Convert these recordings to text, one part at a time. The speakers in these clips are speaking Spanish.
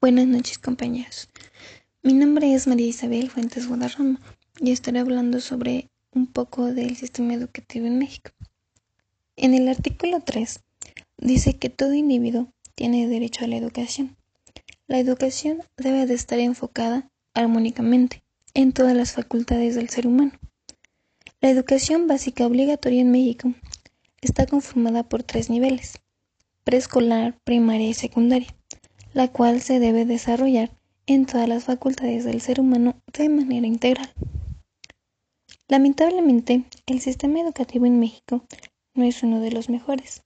Buenas noches compañeros. Mi nombre es María Isabel Fuentes Guadarrama y estaré hablando sobre un poco del sistema educativo en México. En el artículo 3 dice que todo individuo tiene derecho a la educación. La educación debe de estar enfocada armónicamente en todas las facultades del ser humano. La educación básica obligatoria en México está conformada por tres niveles, preescolar, primaria y secundaria la cual se debe desarrollar en todas las facultades del ser humano de manera integral. Lamentablemente, el sistema educativo en México no es uno de los mejores,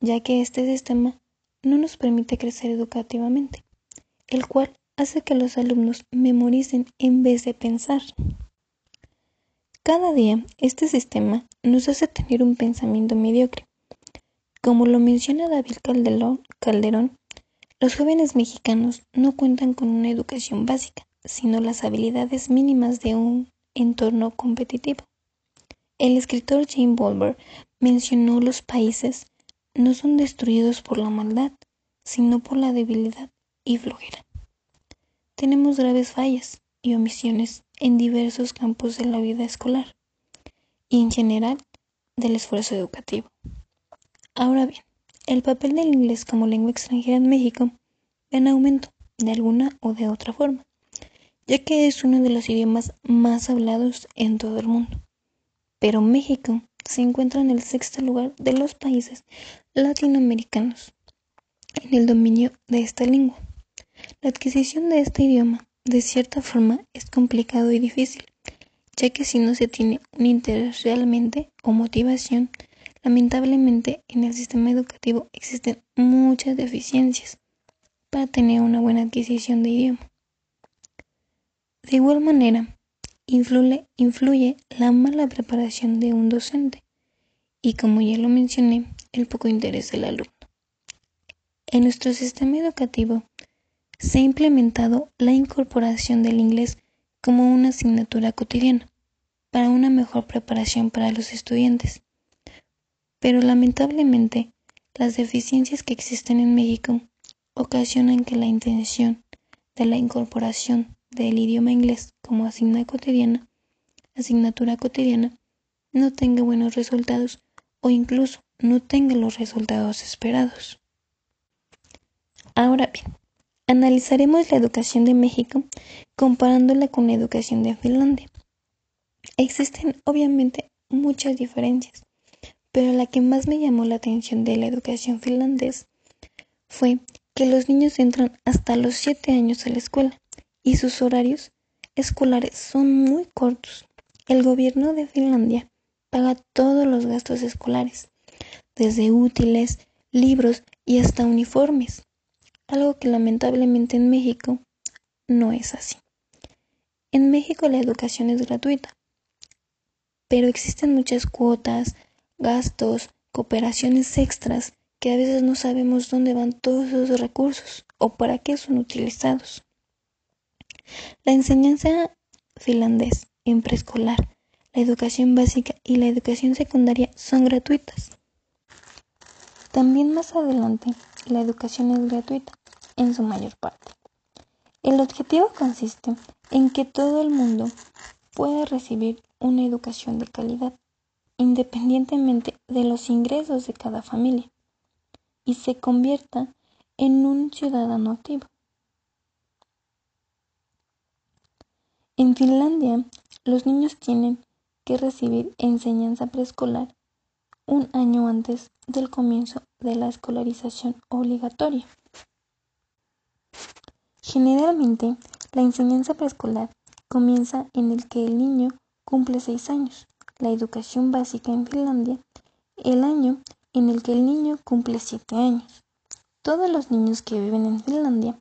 ya que este sistema no nos permite crecer educativamente, el cual hace que los alumnos memoricen en vez de pensar. Cada día, este sistema nos hace tener un pensamiento mediocre. Como lo menciona David Calderón, los jóvenes mexicanos no cuentan con una educación básica, sino las habilidades mínimas de un entorno competitivo. El escritor Jane Bolver mencionó los países no son destruidos por la maldad, sino por la debilidad y flojera. Tenemos graves fallas y omisiones en diversos campos de la vida escolar y en general del esfuerzo educativo. Ahora bien, el papel del inglés como lengua extranjera en México en aumento de alguna o de otra forma, ya que es uno de los idiomas más hablados en todo el mundo. Pero México se encuentra en el sexto lugar de los países latinoamericanos en el dominio de esta lengua. La adquisición de este idioma, de cierta forma, es complicado y difícil, ya que si no se tiene un interés realmente o motivación, Lamentablemente, en el sistema educativo existen muchas deficiencias para tener una buena adquisición de idioma. De igual manera, influye, la mala preparación de un docente y, como ya lo mencioné, el poco interés del alumno. En nuestro sistema educativo se ha implementado la incorporación del inglés como una asignatura cotidiana para una mejor preparación para los estudiantes pero lamentablemente las deficiencias que existen en México ocasionan que la intención de la incorporación del idioma inglés como asignatura cotidiana, asignatura cotidiana no tenga buenos resultados o incluso no tenga los resultados esperados. Ahora bien, analizaremos la educación de México comparándola con la educación de Finlandia. Existen obviamente muchas diferencias, pero la que más me llamó la atención de la educación finlandés fue que los niños entran hasta los 7 años a la escuela y sus horarios escolares son muy cortos. El gobierno de Finlandia paga todos los gastos escolares, desde útiles, libros y hasta uniformes, algo que lamentablemente en México no es así. En México la educación es gratuita, pero existen muchas cuotas, gastos, cooperaciones extras que a veces no sabemos dónde van todos esos recursos o para qué son utilizados. La enseñanza finlandés en preescolar, la educación básica y la educación secundaria son gratuitas. También más adelante, la educación es gratuita en su mayor parte. El objetivo consiste en que todo el mundo pueda recibir una educación de calidad independientemente de los ingresos de cada familia y se convierta en un ciudadano activo. En Finlandia, los niños tienen que recibir enseñanza preescolar un año antes del comienzo de la escolarización obligatoria. Generalmente, la enseñanza preescolar comienza en el que el niño cumple seis años la educación básica en Finlandia el año en el que el niño cumple siete años. Todos los niños que viven en Finlandia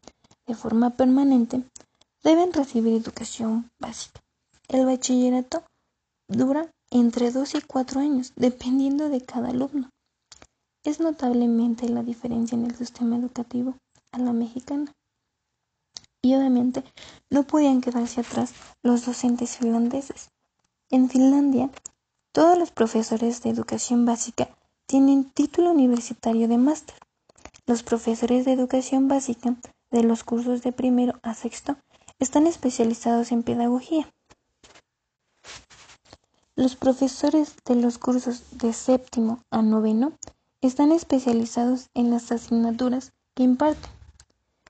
de forma permanente deben recibir educación básica. El bachillerato dura entre dos y cuatro años, dependiendo de cada alumno. Es notablemente la diferencia en el sistema educativo a la mexicana. Y obviamente no podían quedarse atrás los docentes finlandeses. En Finlandia todos los profesores de educación básica tienen título universitario de máster. Los profesores de educación básica de los cursos de primero a sexto están especializados en pedagogía. Los profesores de los cursos de séptimo a noveno están especializados en las asignaturas que imparten.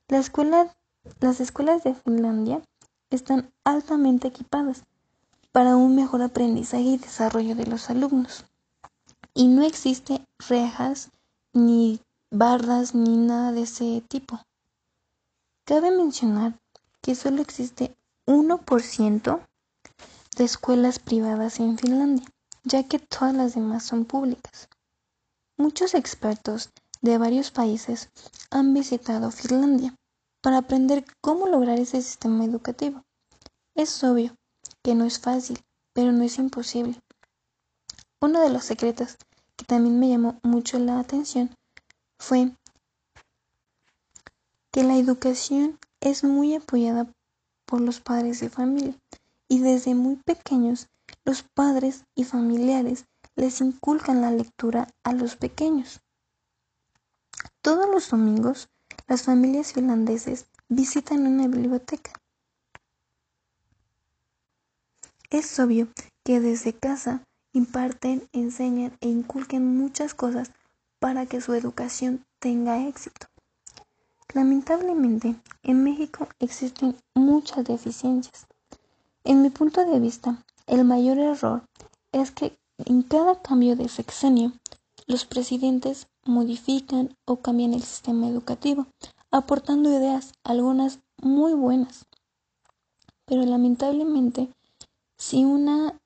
las escuelas de Finlandia están altamente equipadas para un mejor aprendizaje y desarrollo de los alumnos. Y no existe rejas ni barras ni nada de ese tipo. Cabe mencionar que solo existe 1% de escuelas privadas en Finlandia, ya que todas las demás son públicas. Muchos expertos de varios países han visitado Finlandia para aprender cómo lograr ese sistema educativo. Es obvio que no es fácil, pero no es imposible. Uno de los secretos que también me llamó mucho la atención fue que la educación es muy apoyada por los padres de familia y desde muy pequeños los padres y familiares les inculcan la lectura a los pequeños. Todos los domingos las familias finlandeses visitan una biblioteca Es obvio que desde casa imparten, enseñan e inculquen muchas cosas para que su educación tenga éxito. Lamentablemente, en México existen muchas deficiencias. En mi punto de vista, el mayor error es que en cada cambio de sexenio, los presidentes modifican o cambian el sistema educativo, aportando ideas, algunas muy buenas. Pero lamentablemente, si una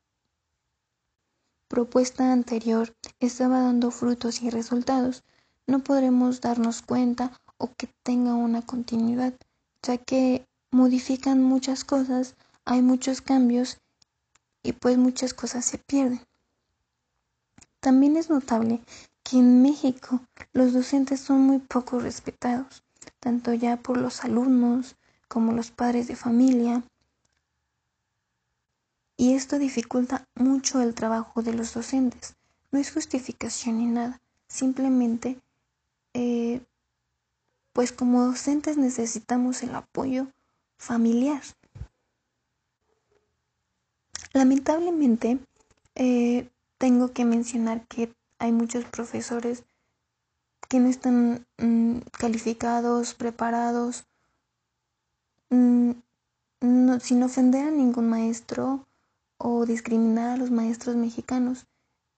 propuesta anterior estaba dando frutos y resultados, no podremos darnos cuenta o que tenga una continuidad, ya que modifican muchas cosas, hay muchos cambios y pues muchas cosas se pierden. También es notable que en México los docentes son muy poco respetados, tanto ya por los alumnos como los padres de familia, y esto dificulta mucho el trabajo de los docentes. No es justificación ni nada, simplemente eh, pues como docentes necesitamos el apoyo familiar. Lamentablemente, eh, tengo que mencionar que hay muchos profesores que no están mm, calificados, preparados, mm, sin ofender a ningún maestro o discriminar a los maestros mexicanos.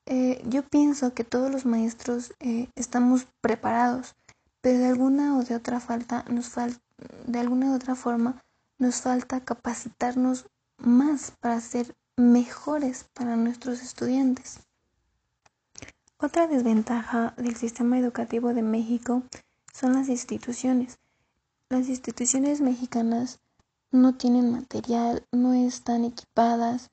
Eh, yo pienso que todos los maestros eh, estamos preparados, pero de alguna o de otra falta nos de alguna otra forma nos falta capacitarnos más para ser mejores para nuestros estudiantes. Otra desventaja del sistema educativo de México son las instituciones. Las instituciones mexicanas no tienen material, no están equipadas,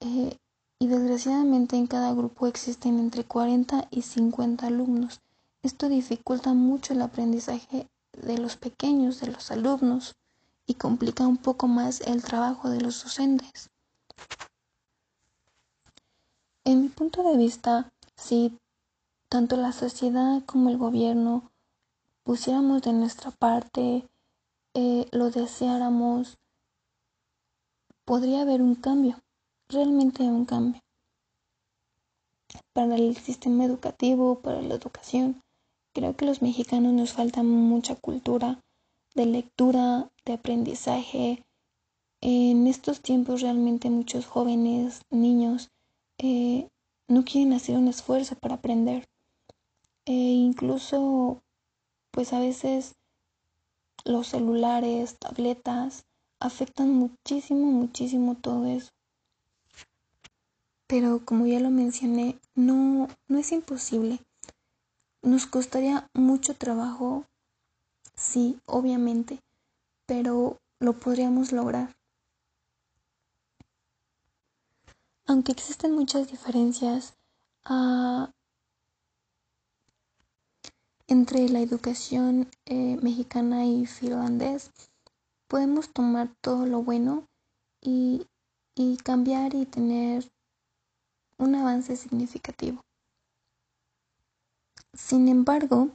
eh, y desgraciadamente en cada grupo existen entre 40 y 50 alumnos. Esto dificulta mucho el aprendizaje de los pequeños, de los alumnos, y complica un poco más el trabajo de los docentes. En mi punto de vista, si tanto la sociedad como el gobierno pusiéramos de nuestra parte, eh, lo deseáramos, podría haber un cambio realmente un cambio para el sistema educativo, para la educación. Creo que los mexicanos nos falta mucha cultura de lectura, de aprendizaje. En estos tiempos realmente muchos jóvenes, niños, eh, no quieren hacer un esfuerzo para aprender. E incluso, pues a veces los celulares, tabletas, afectan muchísimo, muchísimo todo eso pero como ya lo mencioné, no, no es imposible. Nos costaría mucho trabajo, sí, obviamente, pero lo podríamos lograr. Aunque existen muchas diferencias ah, entre la educación eh, mexicana y finlandés, podemos tomar todo lo bueno y, y cambiar y tener un avance significativo. Sin embargo,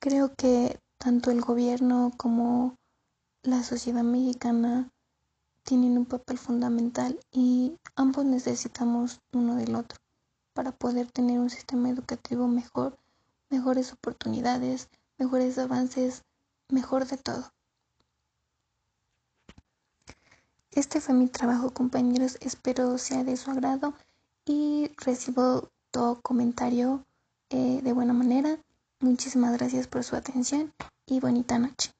creo que tanto el gobierno como la sociedad mexicana tienen un papel fundamental y ambos necesitamos uno del otro para poder tener un sistema educativo mejor, mejores oportunidades, mejores avances, mejor de todo. Este fue mi trabajo compañeros, espero sea de su agrado y recibo todo comentario eh, de buena manera. Muchísimas gracias por su atención y bonita noche.